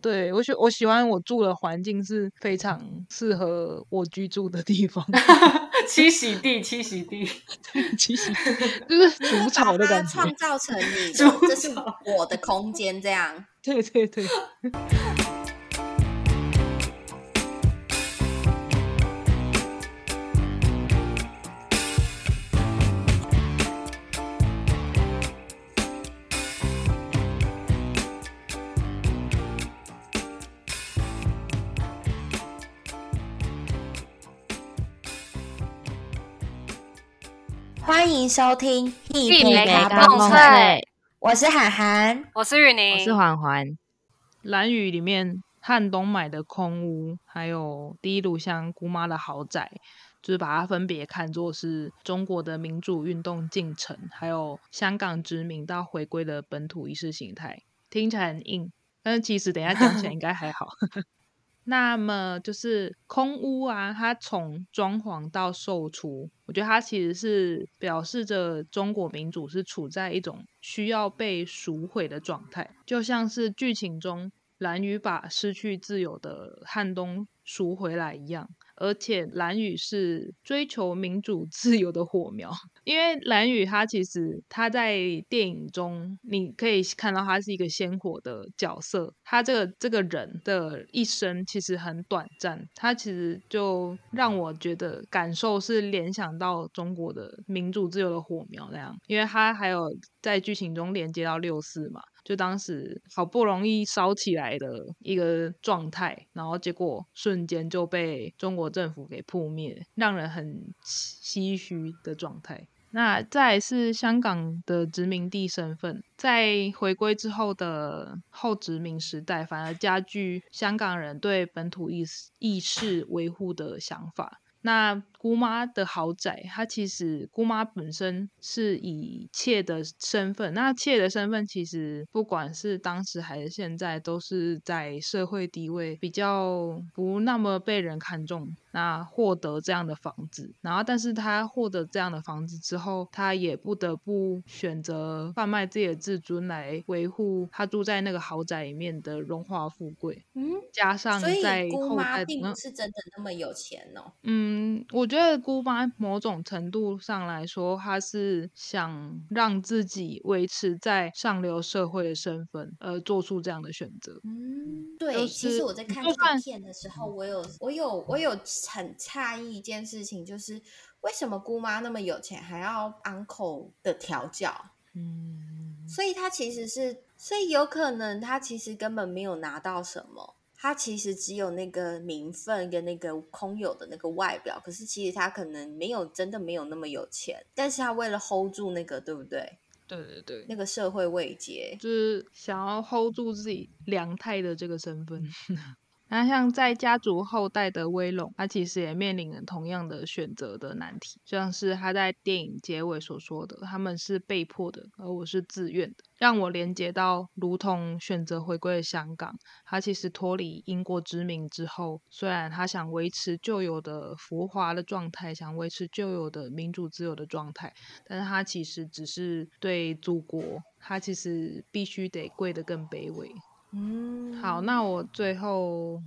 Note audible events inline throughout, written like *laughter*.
对我喜我喜欢我住的环境是非常适合我居住的地方，*laughs* 栖息地，栖息地，*laughs* 栖息就是除草的感觉，创造成你，*laughs* 这是我的空间，这样。对对对。迎收听《一匹美卡蹦蹦脆》，我是涵涵。我是雨宁，我是环环。蓝雨里面汉东买的空屋，还有第一炉香姑妈的豪宅，就是把它分别看作是中国的民主运动进程，还有香港殖民到回归的本土意识形态。听起来很硬，但是其实等一下讲起来应该还好。那么就是空屋啊，它从装潢到售出，我觉得它其实是表示着中国民主是处在一种需要被赎回的状态，就像是剧情中蓝宇把失去自由的汉东赎回来一样。而且蓝宇是追求民主自由的火苗，因为蓝宇他其实他在电影中，你可以看到他是一个鲜活的角色，他这个这个人的一生其实很短暂，他其实就让我觉得感受是联想到中国的民主自由的火苗那样，因为他还有在剧情中连接到六四嘛。就当时好不容易烧起来的一个状态，然后结果瞬间就被中国政府给扑灭，让人很唏嘘的状态。那再是香港的殖民地身份，在回归之后的后殖民时代，反而加剧香港人对本土意识意识维护的想法。那姑妈的豪宅，她其实姑妈本身是以妾的身份，那妾的身份其实不管是当时还是现在，都是在社会地位比较不那么被人看重。那获得这样的房子，然后但是他获得这样的房子之后，他也不得不选择贩卖自己的自尊来维护他住在那个豪宅里面的荣华富贵。嗯，加上所以在姑后代妈并嗯不是真的那么有钱哦。嗯，我觉得姑妈某种程度上来说，她是想让自己维持在上流社会的身份，而做出这样的选择。嗯，对，就是其实我在看这个就算片的时候，我有我有我有很诧异一件事情，就是为什么姑妈那么有钱，还要 uncle 的调教？嗯，所以她其实是，所以有可能她其实根本没有拿到什么，她其实只有那个名分跟那个空有的那个外表，可是其实他可能没有真的没有那么有钱，但是他为了 hold 住那个，对不对？对对对，那个社会位阶，就是想要 hold 住自己良太的这个身份。*laughs* 那像在家族后代的威龙，他其实也面临了同样的选择的难题，像是他在电影结尾所说的，他们是被迫的，而我是自愿的，让我连接到如同选择回归香港，他其实脱离英国殖民之后，虽然他想维持旧有的浮华的状态，想维持旧有的民主自由的状态，但是他其实只是对祖国，他其实必须得跪得更卑微。嗯，好，那我最后，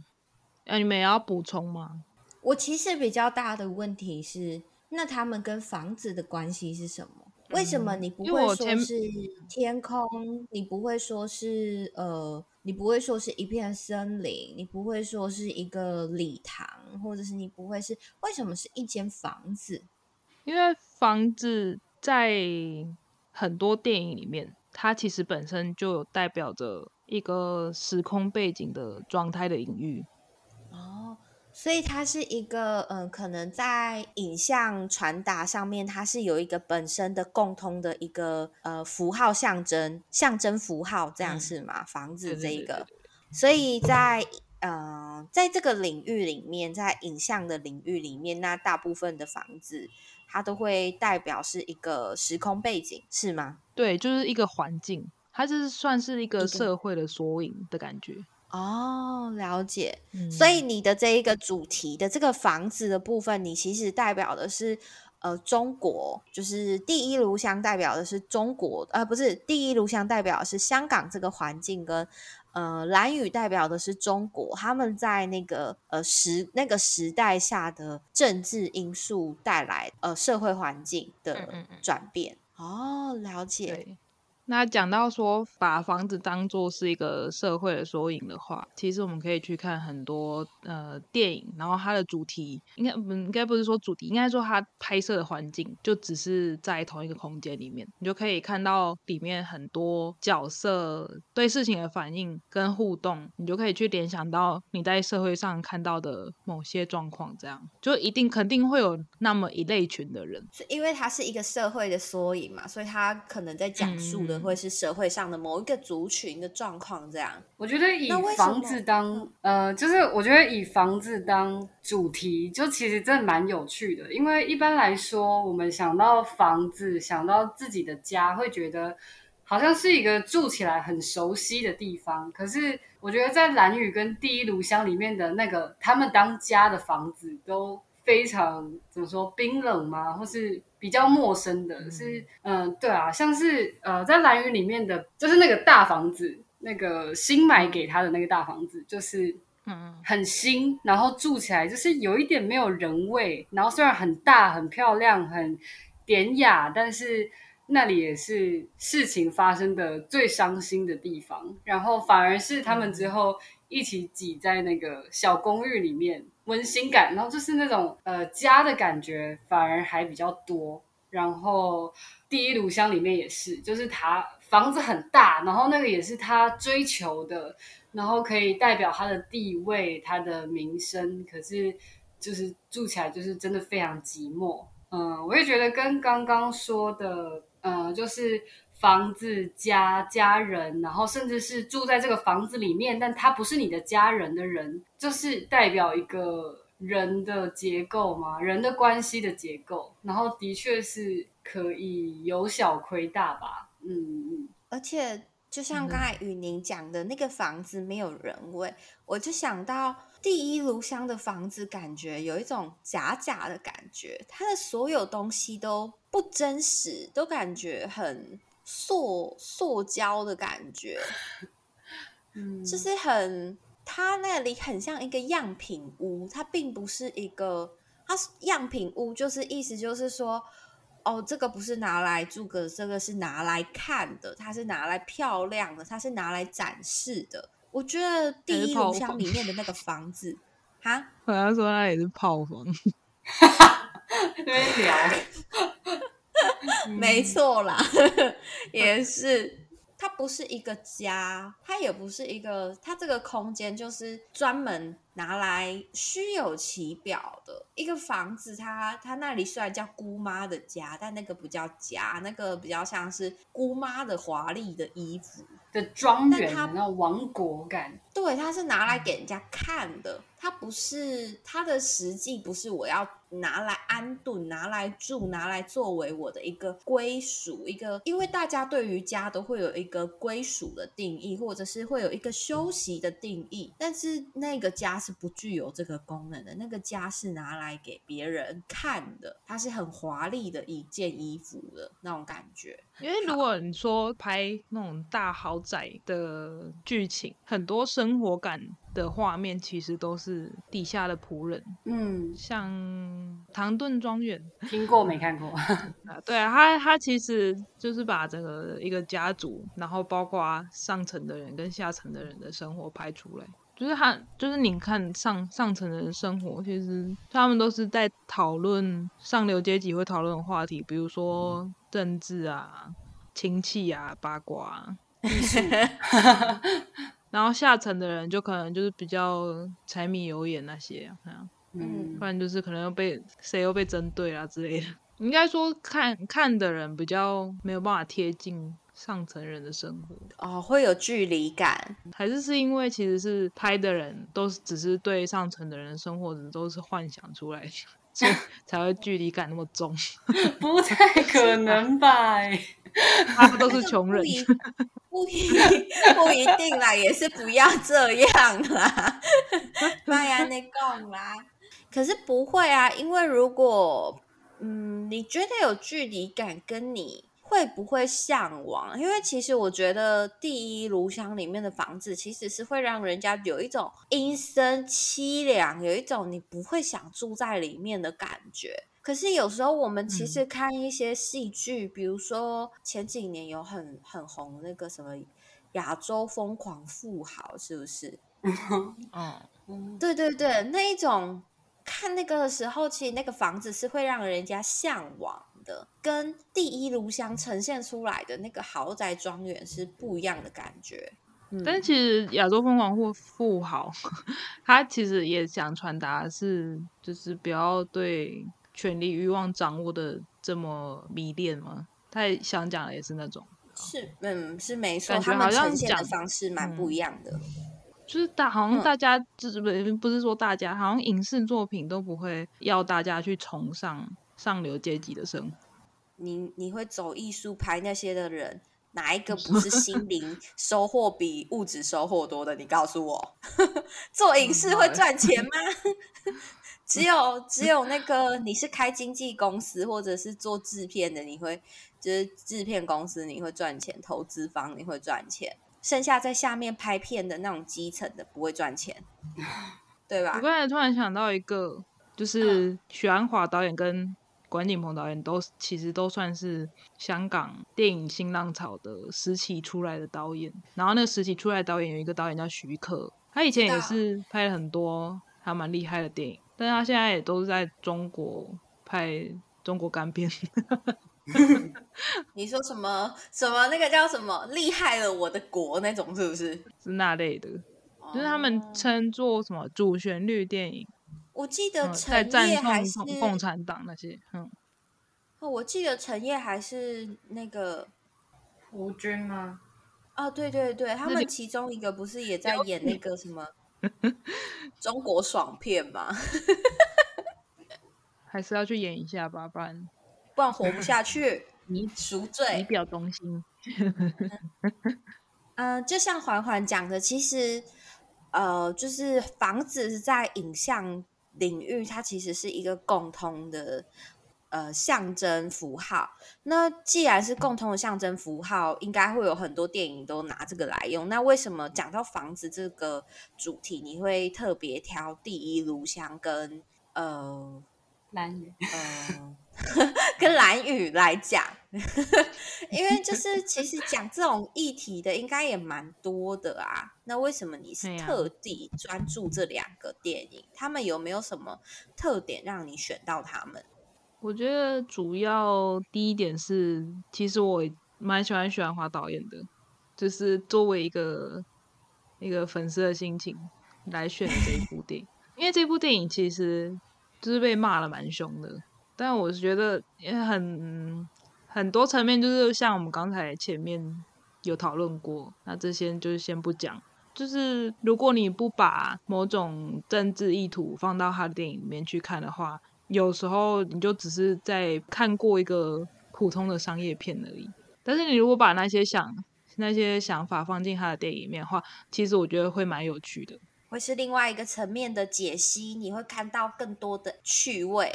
呃，你们也要补充吗？我其实比较大的问题是，那他们跟房子的关系是什么？为什么你不会说是天空？你不会说是呃，你不会说是一片森林？你不会说是一个礼堂，或者是你不会是为什么是一间房子？因为房子在很多电影里面，它其实本身就有代表着一个时空背景的状态的隐喻。哦，所以它是一个嗯、呃可能在影像传达上面，它是有一个本身的共通的一个呃符号象征，象征符号这样嗯是吗？房子对对对这一个，所以在呃在这个领域里面，在影像的领域里面，那大部分的房子它都会代表是一个时空背景，是吗？对，就是一个环境，它就是算是一个个社会的缩影的感觉。哦，了解。嗯所以你的这一个主题的这个房子的部分，你其实代表的是呃中国，就是第一炉香代表的是中国，呃不是第一炉香代表的是香港这个环境跟呃，蓝雨代表的是中国，他们在那个呃时那个时代下的政治因素带来呃社会环境的嗯嗯嗯转变。哦，了解。对，那讲到说把房子当做是一个社会的缩影的话，其实我们可以去看很多呃电影，然后它的主题应该不应该不是说主题，应该说它拍摄的环境就只是在同一个空间里面，你就可以看到里面很多角色对事情的反应跟互动，你就可以去联想到你在社会上看到的某些状况，这样。就一定肯定会有那么一类群的人。是因为它是一个社会的缩影嘛，所以它可能在讲述的嗯会是社会上的某一个族群的状况，这样。我觉得以房子当呃，就是我觉得以房子当主题，就其实真的蛮有趣的。因为一般来说，我们想到房子，想到自己的家，会觉得好像是一个住起来很熟悉的地方。可是我觉得在蓝屿跟第一炉香里面的那个他们当家的房子，都非常怎么说冰冷吗？或是比较陌生的？是嗯、呃对啊，像是呃在蓝雨里面的，就是那个大房子。那个新买给他的那个大房子，就是嗯，很新，然后住起来就是有一点没有人味，然后虽然很大、很漂亮、很典雅，但是那里也是事情发生的最伤心的地方。然后反而是他们之后一起挤在那个小公寓里面，温馨感，然后就是那种呃家的感觉，反而还比较多。然后第一炉香里面也是，就是他房子很大，然后那个也是他追求的，然后可以代表他的地位、他的名声，可是就是住起来就是真的非常寂寞。嗯，我也觉得跟刚刚说的，嗯，就是房子、家、家人，然后甚至是住在这个房子里面，但他不是你的家人的人，就是代表一个人的结构嘛，人的关系的结构。然后的确是可以由小亏大吧。嗯嗯。而且就像刚才雨宁讲的那个房子没有人味，我就想到第一炉香的房子，感觉有一种假假的感觉，它的所有东西都不真实，都感觉很塑塑胶的感觉，*laughs* 嗯，就是很，它那里很像一个样品屋，它并不是一个，它是样品屋，就是意思就是说，哦，这个不是拿来住的，这个是拿来看的，它是拿来漂亮的，它是拿来展示的。我觉得第一炉香里面的 *laughs* 那个房子，哈，好像说那也是炮房。*laughs* 那边聊，没错啦，*laughs* 也是。它不是一个家，它也不是一个，它这个空间就是专门拿来虚有其表的一个房子它。它那里虽然叫姑妈的家，但那个不叫家，那个比较像是姑妈的华丽的衣服。的庄园但它的那种王国感。对，它是拿来给人家看的，它不是它的实际不是我要拿来安顿、拿来住、拿来作为我的一个归属，一个因为大家对于家都会有一个归属的定义，或者是会有一个休息的定义，但是那个家是不具有这个功能的，那个家是拿来给别人看的，它是很华丽的一件衣服的那种感觉。因为如果你说拍那种大豪宅的剧情，很多生活感的画面其实都是底下的仆人，嗯，像唐顿庄园 *laughs* 听过没看过？*laughs* 啊，对啊，他他其实就是把整个一个家族，然后包括上层的人跟下层的人的生活拍出来。就是他，就是你看上上层的人生活，其实他们都是在讨论上流阶级会讨论的话题，比如说政治啊、亲戚啊、八卦啊。*laughs* 然后下层的人就可能就是比较柴米油盐那些嗯不然就是可能又被谁又被针对啦之类的。*laughs* 应该说看看的人比较没有办法贴近上层人的生活，哦，会有距离感，还是是因为其实是拍的人都是只是对上层的人的生活都是幻想出来的，所以 *laughs* 才会距离感那么重。不太可能吧？他们都是 *laughs* 穷人 *laughs* 不，一不一定啦，也是不要这样啦，麦安内讲啦。可是不会啊，因为如果嗯，你觉得有距离感，跟你会不会向往？因为其实我觉得第一炉香里面的房子其实是会让人家有一种阴森凄凉，有一种你不会想住在里面的感觉。可是有时候我们其实看一些戏剧，比如说前几年有很很红那个什么《亚洲疯狂富豪》，是不是？*laughs* 嗯，对对对，那一种看那个的时候，其实那个房子是会让人家向往的，跟第一炉香呈现出来的那个豪宅庄园是不一样的感觉。嗯但其实亚洲疯狂或富豪，*laughs* 他其实也想传达的是，就是不要对权力欲望掌握的这么迷恋吗。他想讲的也是那种，是，嗯，是没错，他们好像呈现的讲方式蛮不一样的。就是大好像嗯大家就是不不是说大家，好像影视作品都不会要大家去崇尚上流阶级的生活。你你会走艺术拍那些的人，哪一个不是 *laughs* 心灵收获比物质收获多的？你告诉我，*laughs* 做影视会赚钱吗？*laughs* 只有只有那个你是开经纪公司或者是做制片的，你会就是制片公司你会赚钱，投资方你会赚钱，剩下在下面拍片的那种基层的不会赚钱，对吧我？刚才突然想到一个，就是许鞍华导演跟关锦鹏导演都其实都算是香港电影新浪潮的时期出来的导演。然后那个时期出来的导演有一个导演叫徐克，他以前也是拍了很多还蛮厉害的电影，但是他现在也都是在中国拍中国干片。*laughs* 你说什么什么那个叫什么厉害了我的国那种是不是？是那类的，就是他们哦称作什么主旋律电影，我记得陈赞烨还是颂共共产党那些，嗯，哦，我记得陈烨还是那个胡军吗？啊，对对对，他们其中一个不是也在演那个什么 *laughs* 中国爽片吗？*laughs* 还是要去演一下吧，不然不然活不下去，*laughs* 你赎罪，你。表忠心。嗯、就像环环讲的，其实呃，就是房子在影像领域，它其实是一个共通的呃象征符号。那既然是共通的象征符号，应该会有很多电影都拿这个来用。那为什么讲到房子这个主题，你会特别挑第一炉香跟呃蓝宇，嗯 *laughs* 跟蓝宇来讲？*laughs* 因为就是其实讲这种议题的应该也蛮多的啊。那为什么你是特地专注这两个电影？他们有没有什么特点让你选到他们？我觉得主要第一点是，其实我蛮喜欢许鞍华导演的，就是作为一个一个粉丝的心情来选这一部电影，因为这部电影其实就是被骂了蛮凶的，但我是觉得也很很多层面，就是像我们刚才前面有讨论过，那这些就是先不讲。就是如果你不把某种政治意图放到他的电影里面去看的话，有时候你就只是在看过一个普通的商业片而已。但是你如果把那些想那些想法放进他的电影里面的话，其实我觉得会蛮有趣的。会是另外一个层面的解析，你会看到更多的趣味。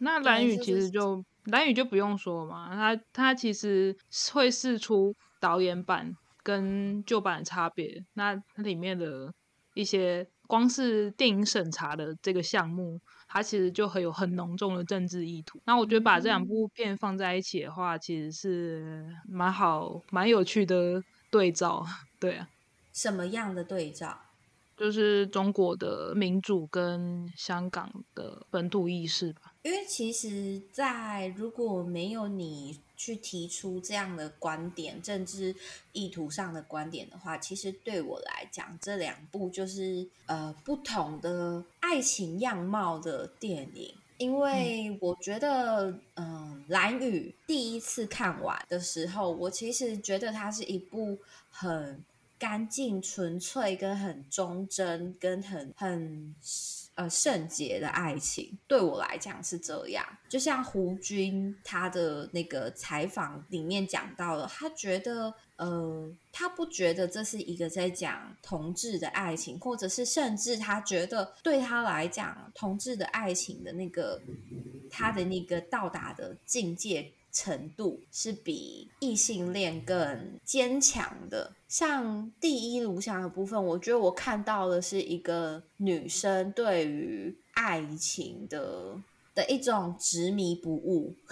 那蓝宇其就是实就蓝宇就不用说嘛，他他其实会试出导演版跟旧版的差别。那它里面的一些光是电影审查的这个项目，它其实就很有很浓重的政治意图。那我觉得把这两部片放在一起的话，其实是蛮好、蛮有趣的对照。*laughs* 对啊，什么样的对照？就是中国的民主跟香港的本土意识吧。因为其实，在如果没有你去提出这样的观点、政治意图上的观点的话，其实对我来讲，这两部就是呃不同的爱情样貌的电影。因为我觉得，嗯，蓝宇第一次看完的时候，我其实觉得它是一部很干净、纯粹、跟很忠贞、跟很很呃圣洁的爱情，对我来讲是这样。就像胡军他的那个采访里面讲到了，他觉得呃，他不觉得这是一个在讲同志的爱情，或者是甚至他觉得对他来讲，同志的爱情的那个他的那个到达的境界程度是比异性恋更坚强的。像第一炉香的部分，我觉得我看到的是一个女生对于爱情的的一种执迷不悟。*laughs*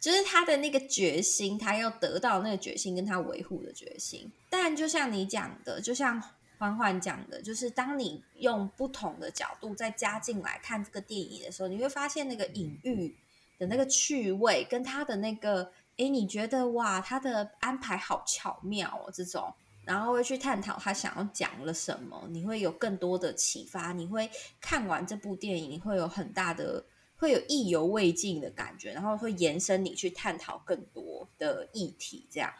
就是她的那个决心，她要得到那个决心，跟她维护的决心。但就像你讲的，就像欢欢讲的，就是当你用不同的角度再加进来看这个电影的时候，你会发现那个隐喻的那个趣味，跟他的那个，哎，你觉得哇，他的安排好巧妙哦，这种，然后会去探讨他想要讲了什么，你会有更多的启发，你会看完这部电影你会有很大的。会有意犹未尽的感觉，然后会延伸你去探讨更多的议题。这样，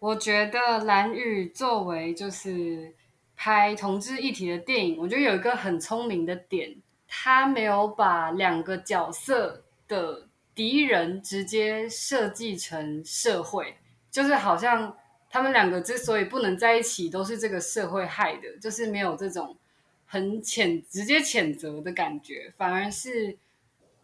我觉得蓝宇作为就是拍同志议题的电影，我觉得有一个很聪明的点，他没有把两个角色的敌人直接设计成社会，就是好像他们两个之所以不能在一起，都是这个社会害的，就是没有这种很谴直接谴责的感觉，反而是。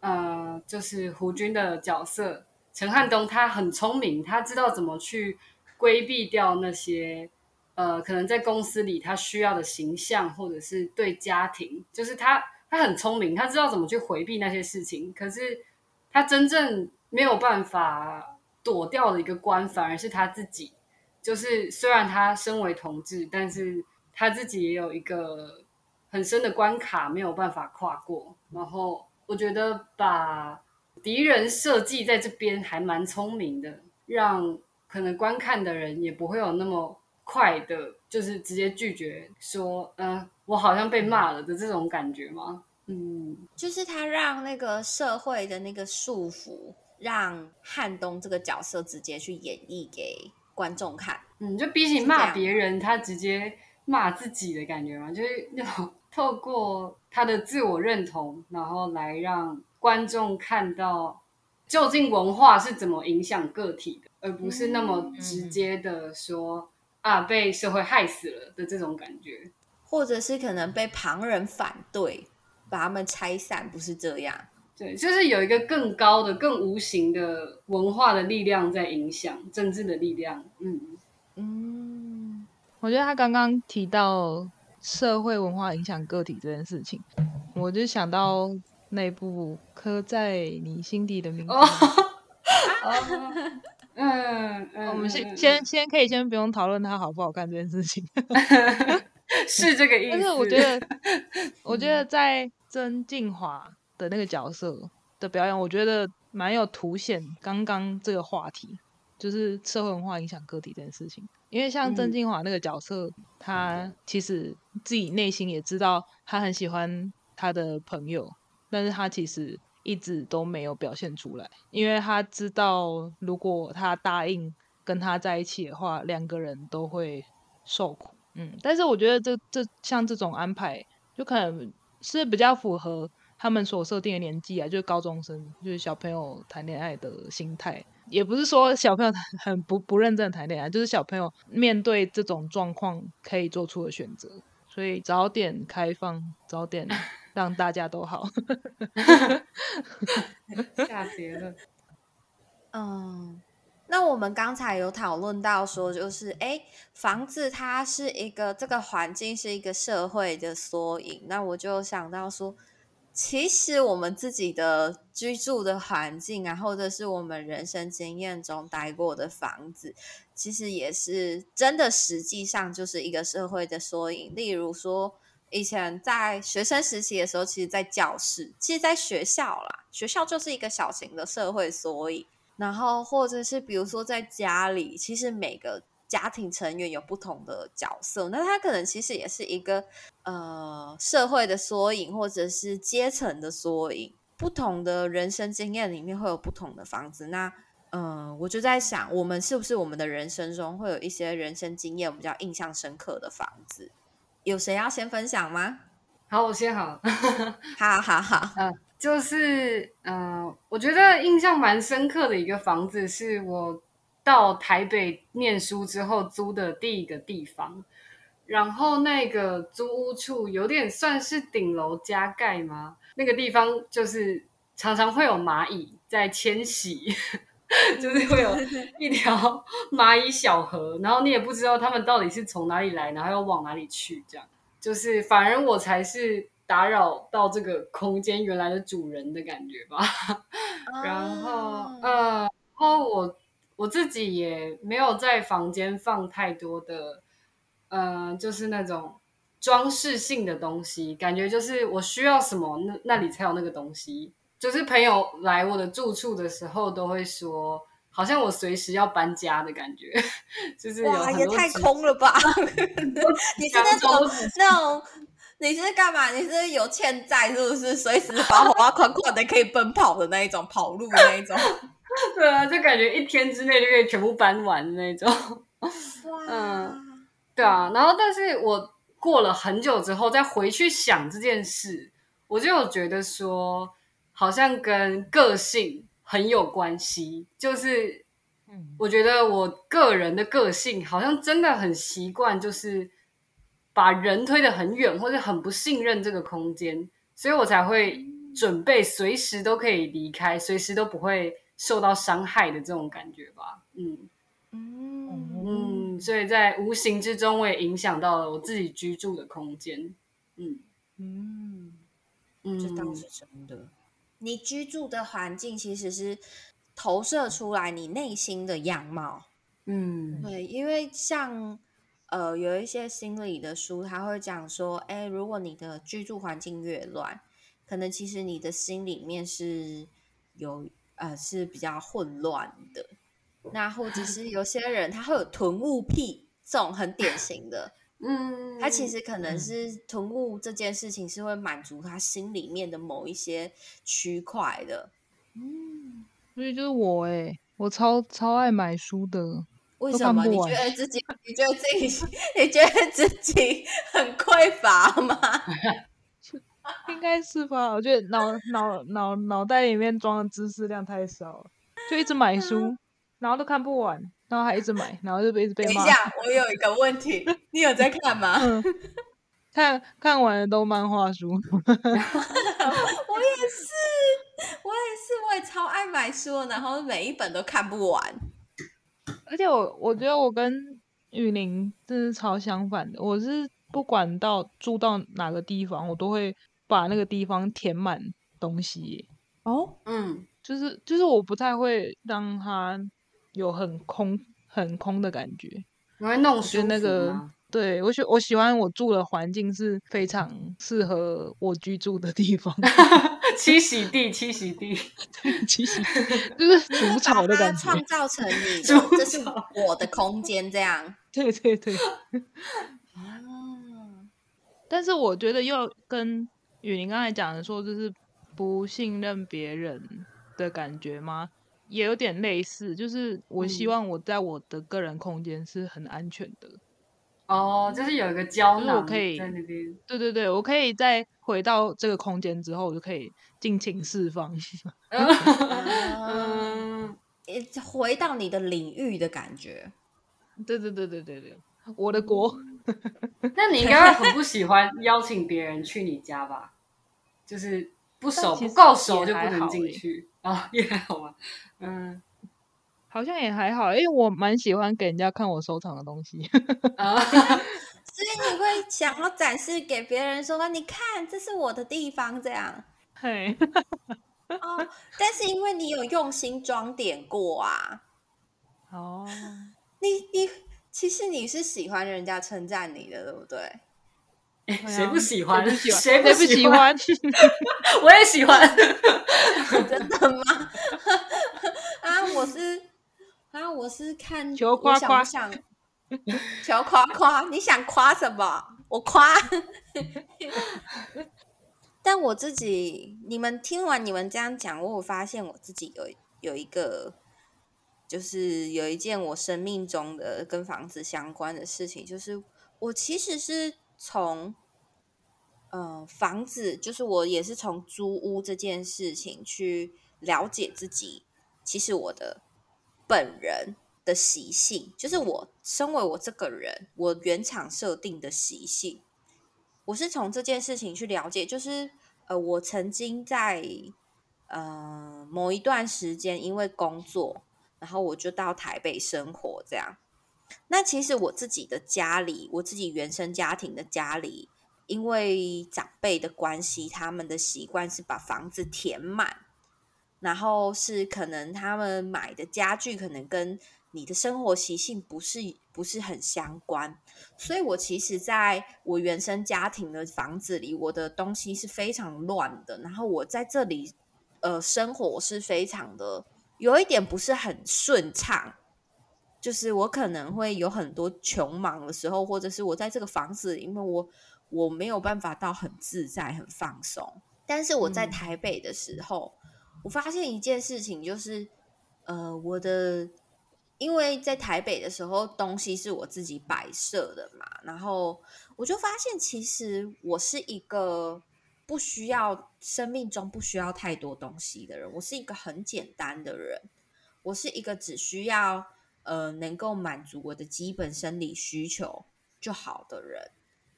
呃，就是胡军的角色陈汉东，他很聪明，他知道怎么去规避掉那些呃，可能在公司里他需要的形象，或者是对家庭，就是他他很聪明，他知道怎么去回避那些事情。可是他真正没有办法躲掉的一个关，反而是他自己。就是虽然他身为同志，但是他自己也有一个很深的关卡没有办法跨过，然后。我觉得把敌人设计在这边还蛮聪明的，让可能观看的人也不会有那么快的，就是直接拒绝说，嗯，我好像被骂了的这种感觉吗？嗯，就是他让那个社会的那个束缚，让汉东这个角色直接去演绎给观众看。嗯，就比起骂别人，他直接骂自己的感觉嘛，就是 *laughs* 那种。透过他的自我认同，然后来让观众看到究竟文化是怎么影响个体的，而不是那么直接的说啊被社会害死了的这种感觉，或者是可能被旁人反对，把他们拆散，不是这样。对，就是有一个更高的、更无形的文化的力量在影响政治的力量。嗯嗯，我觉得他刚刚提到。社会文化影响个体这件事情，我就想到那部刻在你心底的名字。嗯 *laughs* 嗯，我们先先先可以先不用讨论它好不好看这件事情，*laughs* 是这个意思。但是我觉得，*laughs* 我觉得在曾静华的那个角色的表演，我觉得蛮有凸显刚刚这个话题，就是社会文化影响个体这件事情。因为像曾静华那个角色，他其实自己内心也知道他很喜欢他的朋友，但是他其实一直都没有表现出来，因为他知道如果他答应跟他在一起的话，两个人都会受苦。嗯，但是我觉得这这像这种安排，就可能是比较符合他们所设定的年纪啊，就是高中生，就是小朋友谈恋爱的心态。也不是说小朋友 *laughs* 很不不认真谈恋爱，就是小朋友面对这种状况可以做出的选择，所以早点开放，早点 *laughs* 让大家都好。*laughs* 下结论。嗯，那我们刚才有讨论到说，就是哎，房子它是一个这个环境是一个社会的缩影，那我就想到说。其实我们自己的居住的环境啊，或者是我们人生经验中待过的房子，其实也是真的，实际上就是一个社会的缩影。例如说，以前在学生时期的时候，其实，在教室，其实，在学校啦，学校就是一个小型的社会缩影。然后，或者是比如说在家里，其实每个。家庭成员有不同的角色，那他可能其实也是一个呃社会的缩影，或者是阶层的缩影。不同的人生经验里面会有不同的房子。那嗯，我就在想，我们是不是我们的人生中会有一些人生经验比较印象深刻的房子？有谁要先分享吗？好，我先好。*laughs* 好好好，嗯，就是嗯，我觉得印象蛮深刻的一个房子是我。到台北念书之后租的第一个地方，然后那个租屋处有点算是顶楼加盖吗？那个地方就是常常会有蚂蚁在迁徙，*laughs* 就是会有 *laughs* 一条 *laughs* 蚂蚁小河，然后你也不知道它们到底是从哪里来，然后要往哪里去，这样就是反而我才是打扰到这个空间原来的主人的感觉吧。*laughs* 然后啊呃，然后我我自己也没有在房间放太多的，呃，就是那种装饰性的东西，感觉就是我需要什么，那那里才有那个东西。就是朋友来我的住处的时候，都会说，好像我随时要搬家的感觉，*laughs* 就是有哇，很也太空了吧！*laughs* 你是那种那种，你是干嘛？你是有欠债是不是？随时把火花款款的可以奔跑的那一种，跑路的那一种。*laughs* 对啊，就感觉一天之内就可以全部搬完的那种。哇，*laughs* 嗯对啊，然后但是我过了很久之后再回去想这件事，我就有觉得说，好像跟个性很有关系。就是嗯我觉得我个人的个性好像真的很习惯，就是把人推得很远，或者很不信任这个空间，所以我才会准备随时都可以离开，随时都不会受到伤害的这种感觉吧。嗯。嗯嗯，所以在无形之中，我也影响到了我自己居住的空间。嗯嗯，嗯，这倒是真的。你居住的环境其实是投射出来你内心的样貌。嗯对，因为像呃有一些心理的书，他会讲说，哎，如果你的居住环境越乱，可能其实你的心里面是有呃是比较混乱的。那或者 *laughs* 是有些人他会有囤物癖，这种很典型的，*laughs* 嗯，他其实可能嗯是囤物这件事情是会满足他心里面的某一些区块的。嗯，所以就是我哎、我超超爱买书的，都为什么？你觉得自己，你觉得自己，*laughs* 你觉得自己很匮乏吗？*laughs* 应该是吧？我觉得脑脑脑脑袋里面装的知识量太少了，就一直买书，然后都看不完，然后还一直买，然后就被一直被骂。等一下，我有一个问题，你有在看吗？*laughs* 嗯，看看完了都漫画书，我也是，我也是，我也超爱买书，然后每一本都看不完。而且我我觉得我跟雨林真是超相反的，我是不管到住到哪个地方，我都会把那个地方填满东西，哦，嗯就是就是我不太会让它有很空很空的感觉。你会弄我觉舒那个？对我喜我喜欢我住的环境是非常适合我居住的地方，*laughs* 七喜地，七洗 *laughs* 地，其实就是除草的感觉。创造成你 *laughs* 的，这是我的空间，这样。*laughs* 对对对，啊，但是我觉得又跟雨林刚才讲的说，就是不信任别人的感觉吗？也有点类似，就是我希嗯望我在我的个人空间是很安全的。哦，就是有一个胶就是我囊可以在那边。对对对，我可以在回到这个空间之后，我就可以尽情释放。*laughs* *laughs* 嗯，诶回到你的领域的感觉。*laughs* 对对对对对对，我的国。那你应该会很不喜欢邀请别人去你家吧？就是不熟但其实不够熟也就不能进去啊，也还好吧。嗯好像也还好，因为我蛮喜欢给人家看我收藏的东西。啊 *laughs* *laughs* 所以你会想要展示给别人说，你看，这是我的地方，这样嘿，哦。但是因为你有用心装点过啊，*laughs* 哦，你你其实你是喜欢人家称赞你的，对不对？对谁啊不喜欢？谁不喜欢？不喜喜？欢？我也喜欢。真的吗？啊，我是啊，我是看求我夸夸想 *laughs* 求夸夸？你想夸什么？我夸。但我自己，你们听完你们这样讲，我有发现我自己有有一个，就是有一件我生命中的跟房子相关的事情，就是我其实是从呃房子，就是我也是从租屋这件事情去了解自己，其实我的本人的习性，就是我身为我这个人，我原厂设定的习性，我是从这件事情去了解，就是呃，我曾经在呃某一段时间因为工作，然后我就到台北生活这样。那其实我自己的家里，我自己原生家庭的家里，因为长辈的关系，他们的习惯是把房子填满，然后是可能他们买的家具可能跟你的生活习性不是不是很相关，所以我其实在我原生家庭的房子里，我的东西是非常乱的，然后我在这里呃生活是非常的有一点不是很顺畅。就是我可能会有很多穷忙的时候，或者是我在这个房子，因为我我没有办法到很自在、很放松。但是我在台北的时候，我发现一件事情，就是呃，我的因为在台北的时候，东西是我自己摆设的嘛，然后我就发现，其实我是一个不需要生命中不需要太多东西的人，我是一个很简单的人，我是一个只需要。呃，能够满足我的基本生理需求就好的人，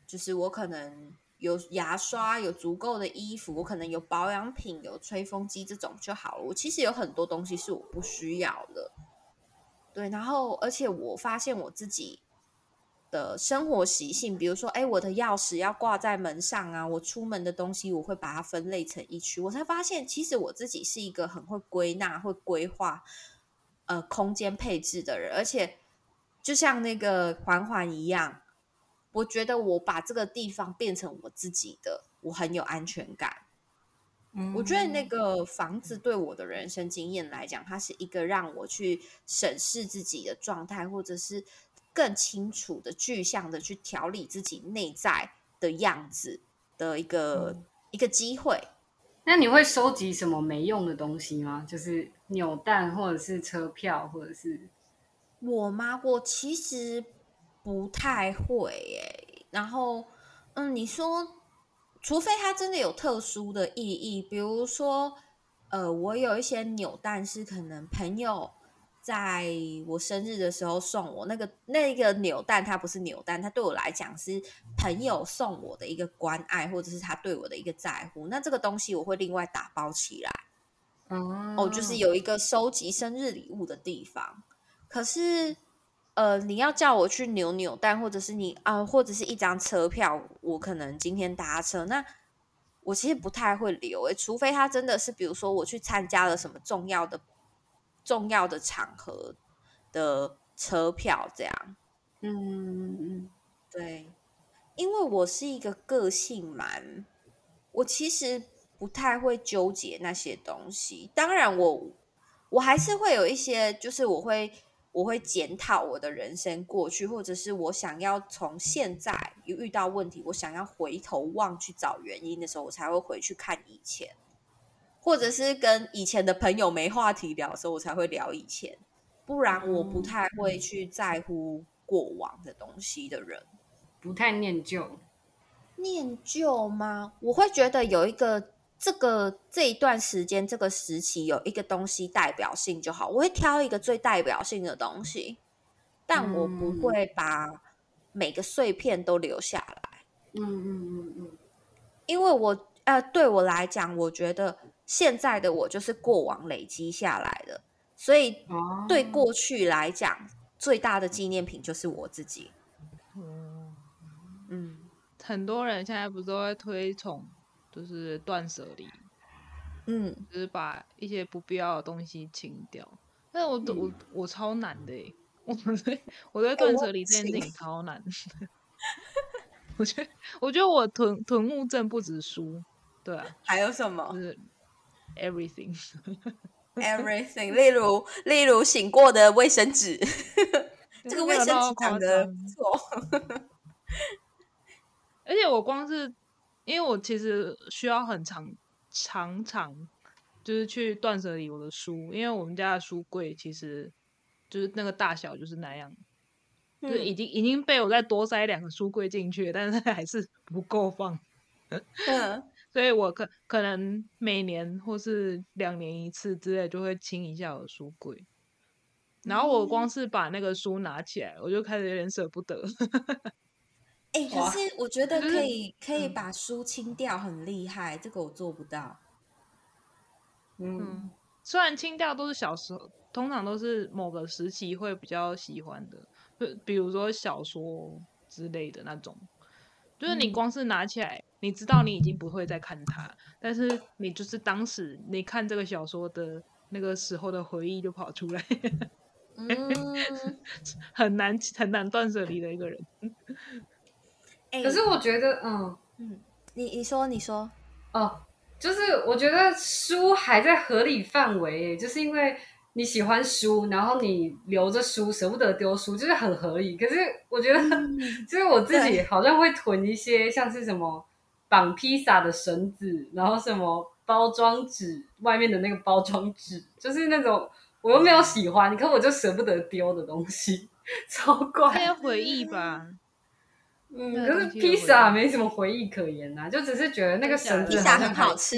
就是我可能有牙刷，有足够的衣服，我可能有保养品，有吹风机这种就好了。我其实有很多东西是我不需要的，对。然后，而且我发现我自己的生活习性，比如说，哎，我的钥匙要挂在门上啊，我出门的东西我会把它分类成一区，我才发现，其实我自己是一个很会归纳、会规划。呃，空间配置的人，而且就像那个环环一样，我觉得我把这个地方变成我自己的，我很有安全感。嗯，我觉得那个房子对我的人生经验来讲，它是一个让我去审视自己的状态，或者是更清楚的、具象的去调理自己内在的样子的一个一个机会。那你会收集什么没用的东西吗？就是扭蛋，或者是车票，或者是我吗？我其实不太会诶。然后，嗯，你说，除非它真的有特殊的意义，比如说，呃，我有一些扭蛋是可能朋友。在我生日的时候送我那个那个扭蛋，它不是扭蛋，它对我来讲是朋友送我的一个关爱，或者是他对我的一个在乎。那这个东西我会另外打包起来，哦，就是有一个收集生日礼物的地方。可是，呃，你要叫我去扭扭蛋，或者是你啊，或者是一张车票，我可能今天搭车，那我其实不太会留诶，除非他真的是，比如说我去参加了什么重要的。重要的场合的车票，这样，嗯嗯，对，因为我是一个个性蛮，我其实不太会纠结那些东西。当然，我我还是会有一些，就是我会我会检讨我的人生过去，或者是我想要从现在有遇到问题，我想要回头望去找原因的时候，我才会回去看以前。或者是跟以前的朋友没话题聊的时候，我才会聊以前，不然我不太会去在乎过往的东西的人，不太念旧。念旧吗？我会觉得有一个这个这一段时间这个时期有一个东西代表性就好，我会挑一个最代表性的东西，但我不会把每个碎片都留下来。嗯嗯嗯嗯，因为我呃，对我来讲，我觉得。现在的我就是过往累积下来的，所以对过去来讲，最大的纪念品就是我自己。嗯，很多人现在不是都在推崇，就是断舍离，嗯，就是把一些不必要的东西清掉。但是我我我超难的哎，我对我对断舍离这件事情超难。*laughs* 我觉得我觉得我囤囤物症不止书，对啊，*laughs* 还有什么？就是 Everything, *laughs* everything，例如例如醒过的卫生纸，这个卫生纸讲的错。而且我光是因为我其实需要很长长长，就是去断舍离我的书，因为我们家的书柜其实就是那个大小就是那样，就是已经已经被我再多塞两个书柜进去，但是 *laughs* 还是不够放。嗯。*laughs* 所以我可可能每年或是两年一次之类，就会清一下我的书柜。然后我光是把那个书拿起来，我就开始有点舍不得。哎，可是我觉得可以可以把书清掉，很厉害。这个我做不到。嗯，虽然清掉都是小时候，通常都是某个时期会比较喜欢的，就比如说小说之类的那种，就是你嗯光是拿起来，你知道你已经不会再看它，但是你就是当时你看这个小说的那个时候的回忆就跑出来，嗯，*laughs* 很难很难断舍离的一个人。哎、可是我觉得，嗯嗯，你你说你说，哦，就是我觉得书还在合理范围，就是因为你喜欢书，然后你留着书，舍不得丢书，就是很合理。可是我觉得，就是我自己好像会囤一些像是什么绑披萨的绳子，然后什么包装纸外面的那个包装纸，就是那种我又没有喜欢，可我就舍不得丢的东西，*laughs* 超那怪。些回忆吧，嗯，可是披萨没什么回忆可言呐、就只是觉得那个绳披子萨很好吃，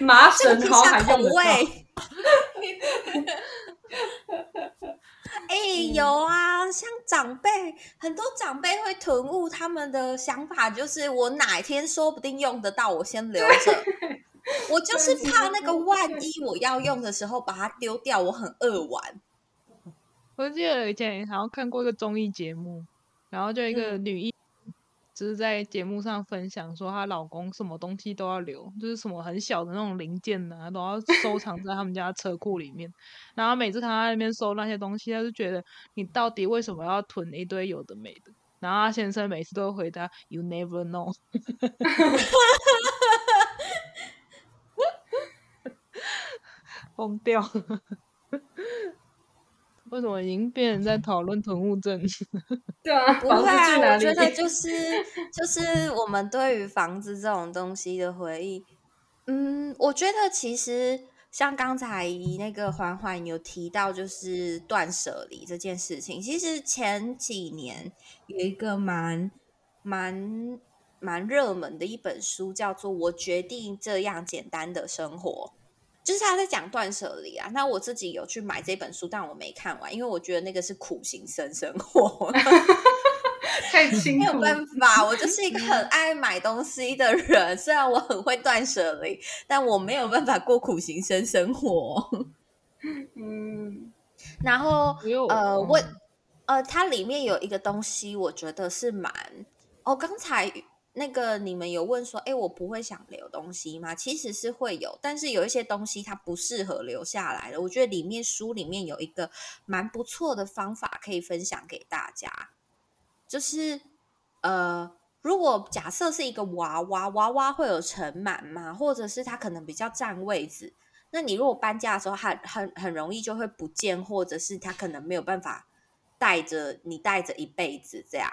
麻 *laughs* 这个披绳好还用得。*laughs* 哎、有啊，像长辈，很多长辈会囤物，他们的想法就是我哪天说不定用得到，我先留着。*laughs* 我就是怕那个万一我要用的时候把它丢掉，我很扼腕。我记得以前好像看过一个综艺节目，然后就一个女艺，就是在节目上分享说她老公什么东西都要留，就是什么很小的那种零件呐、都要收藏在他们家车库里面。然后每次看她在那边收那些东西，她就觉得你到底为什么要囤一堆有的没的？然后她先生每次都会回答 “You never know”，*laughs* *laughs* 疯掉。为什么已经变成在讨论囤物症？*laughs* 对啊，不会啊？我觉得就是就是我们对于房子这种东西的回忆，嗯，我觉得其实像刚才那个环环有提到，就是断舍离这件事情。其实前几年有一个蛮蛮蛮热门的一本书，叫做《我决定这样简单的生活》。就是他在讲断舍离啊，那我自己有去买这本书，但我没看完，因为我觉得那个是苦行僧生活。*laughs* 太辛没有苦。办法，我就是一个很 *laughs* 爱买东西的人。虽然我很会断舍离，但我没有办法过苦行僧生活。嗯，*laughs* 然后呃，嗯我呃，它里面有一个东西，我觉得是蛮哦。刚才那个你们有问说，哎，我不会想留东西吗？其实是会有，但是有一些东西它不适合留下来的。我觉得里面书里面有一个蛮不错的方法可以分享给大家，就是呃。如果假设是一个娃娃，娃娃会有尘螨吗？或者是它可能比较占位置，那你如果搬家的时候，很很很容易就会不见，或者是他可能没有办法带着你带着一辈子这样。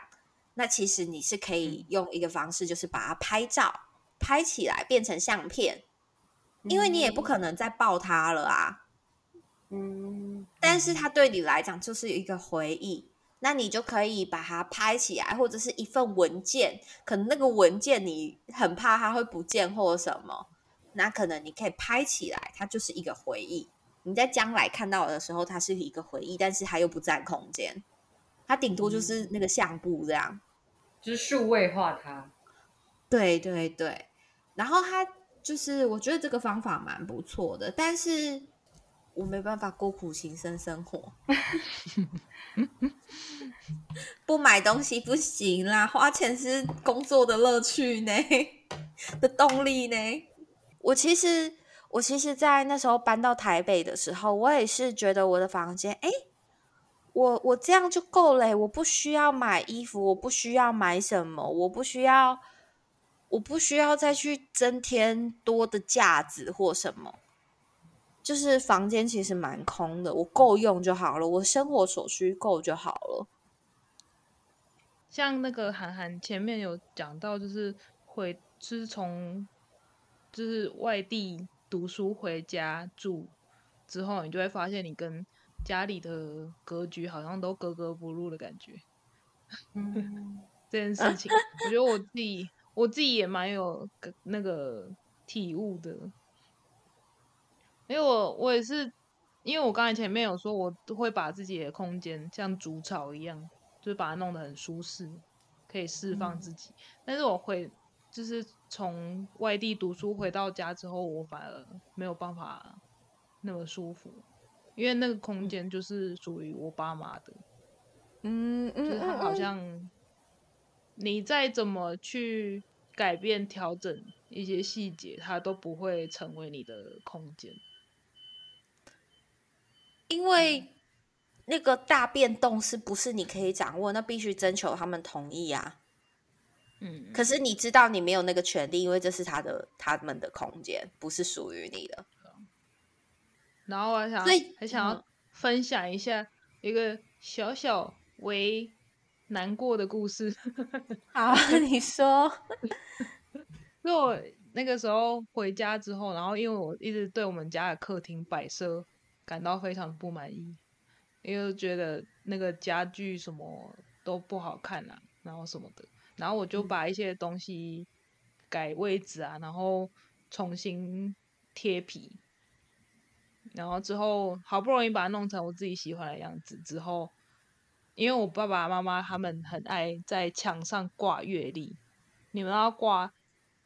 那其实你是可以用一个方式，就是把它拍照拍起来变成相片，因为你也不可能再抱它了啊。嗯，但是它对你来讲就是一个回忆，那你就可以把它拍起来，或者是一份文件，可能那个文件你很怕它会不见或者什么，那可能你可以拍起来，它就是一个回忆。你在将来看到的时候，它是一个回忆，但是它又不占空间，它顶多就是那个相簿这样。就是数位化它。对对对，然后它就是我觉得这个方法蛮不错的，但是我没办法过苦行僧生活，*laughs* 不买东西不行啦，花钱是工作的乐趣呢，的动力呢。我其实我其实，在那时候搬到台北的时候，我也是觉得我的房间，哎，我我这样就够了，我不需要买衣服，我不需要买什么，我不需要，我不需要再去增添多的架子或什么。就是房间其实蛮空的，我够用就好了，我生活所需够就好了。像那个韩寒前面有讲到，就是回，就是从就是外地读书回家住之后，你就会发现你跟家里的格局好像都格格不入的感觉。*laughs* 嗯，这件事情，我觉得我自己我自己也蛮有个那个体悟的，因为我我也是，因为我刚才前面有说，我都会把自己的空间像竹草一样，就是把它弄得很舒适，可以释放自己。但是我回就是从外地读书回到家之后，我反而没有办法那么舒服，因为那个空间就是属于我爸妈的，嗯嗯就是他好像你再怎么去改变、调整一些细节，它都不会成为你的空间。因为那个大变动是不是你可以掌握？那必须征求他们同意啊。嗯，可是你知道你没有那个权利，因为这是他的他们的空间，不是属于你的。然后我还想还想要嗯分享一下一个小小为难过的故事。*laughs* 好，*laughs* 你说。*laughs* 因为我那个时候回家之后，然后因为我一直对我们家的客厅摆设感到非常不满意，因为觉得那个家具什么都不好看啊，然后什么的，然后我就把一些东西改位置啊，然后重新贴皮，然后之后好不容易把它弄成我自己喜欢的样子之后，因为我爸爸妈妈他们很爱在墙上挂月历，你们要挂。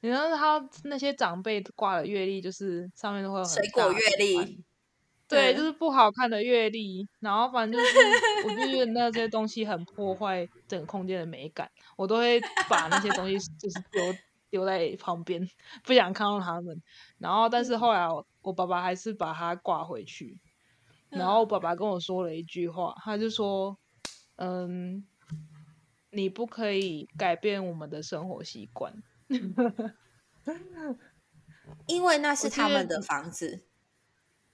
你知道他那些长辈挂的月历，就是上面都会有很水果月历团对，嗯就是不好看的月历，然后反正就是，我就觉得那些东西很破坏整个空间的美感，我都会把那些东西就是丢丢在旁边，不想看到他们。然后，但是后来我我爸爸还是把它挂回去，然后我爸爸跟我说了一句话，他就说：“嗯，你不可以改变我们的生活习惯。*laughs* ”因为那是他们的房子。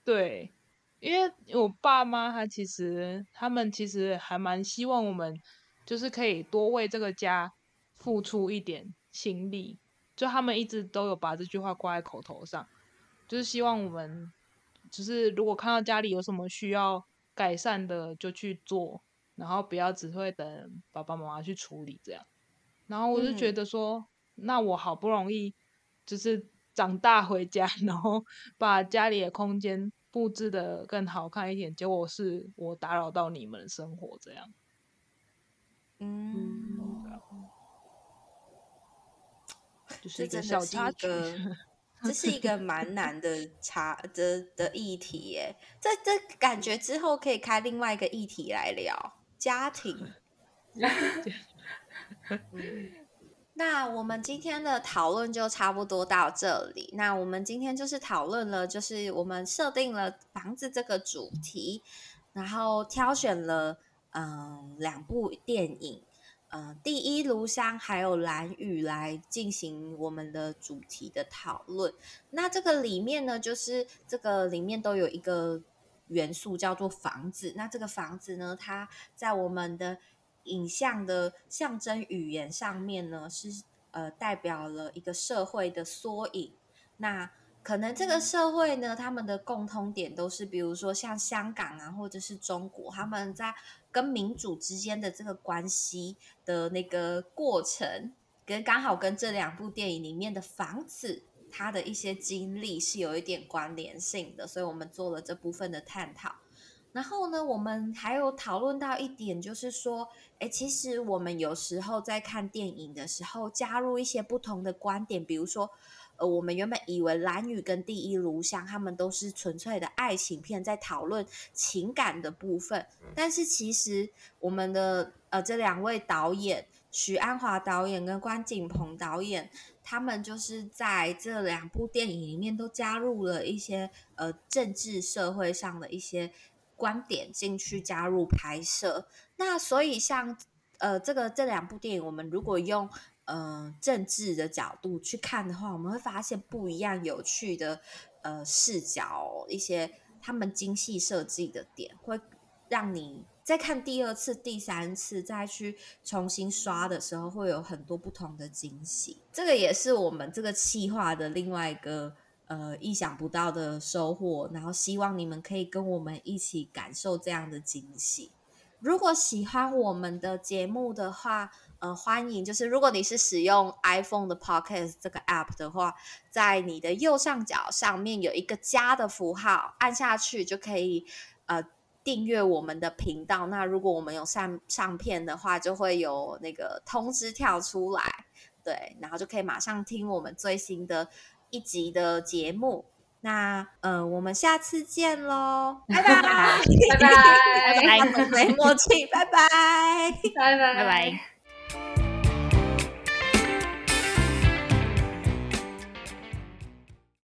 对，因为我爸妈他其实他们其实还蛮希望我们就是可以多为这个家付出一点心力，就他们一直都有把这句话挂在口头上，就是希望我们就是如果看到家里有什么需要改善的就去做，然后不要只会等爸爸妈妈去处理这样。然后我就觉嗯得说，那我好不容易就是长大回家，*laughs* 然后把家里的空间布置的更好看一点，结果是我打扰到你们的生活，这样。嗯，就是这一个小真的是一插曲。个，这是一个蛮难的差的的议题耶。这这感觉之后可以开另外一个议题来聊家庭。*laughs* 嗯那我们今天的讨论就差不多到这里。那我们今天就是讨论了，就是我们设定了房子这个主题，然后挑选了嗯两部电影，呃，第一炉香还有蓝雨来进行我们的主题的讨论。那这个里面呢，就是这个里面都有一个元素叫做房子。那这个房子呢，它在我们的影像的象征语言上面呢，是呃代表了一个社会的缩影。那可能这个社会呢，他们的共通点都是，比如说像香港啊，或者是中国，他们在跟民主之间的这个关系的那个过程，跟刚好跟这两部电影里面的房子，它的一些经历是有一点关联性的，所以我们做了这部分的探讨。然后呢，我们还有讨论到一点，就是说，哎，其实我们有时候在看电影的时候，加入一些不同的观点，比如说，呃，我们原本以为《蓝雨》跟《第一炉香》他们都是纯粹的爱情片，在讨论情感的部分，但是其实我们的呃这两位导演许鞍华导演跟关锦鹏导演，他们就是在这两部电影里面都加入了一些呃政治社会上的一些观点进去加入拍摄。那所以像呃这个这两部电影，我们如果用呃政治的角度去看的话，我们会发现不一样有趣的呃视角，一些他们精细设计的点，会让你再看第二次、第三次再去重新刷的时候，会有很多不同的惊喜。这个也是我们这个企划的另外一个呃意想不到的收获，然后希望你们可以跟我们一起感受这样的惊喜。如果喜欢我们的节目的话，呃，欢迎就是如果你是使用 iPhone 的 Podcast 这个 App 的话，在你的右上角上面有一个加的符号，按下去就可以呃订阅我们的频道。那如果我们有上上片的话，就会有那个通知跳出来。对，然后就可以马上听我们最新的一集的节目。那呃，我们下次见喽，拜拜，*laughs* 拜拜，*laughs* 拜拜没默契，*laughs* 拜拜，拜拜，拜拜。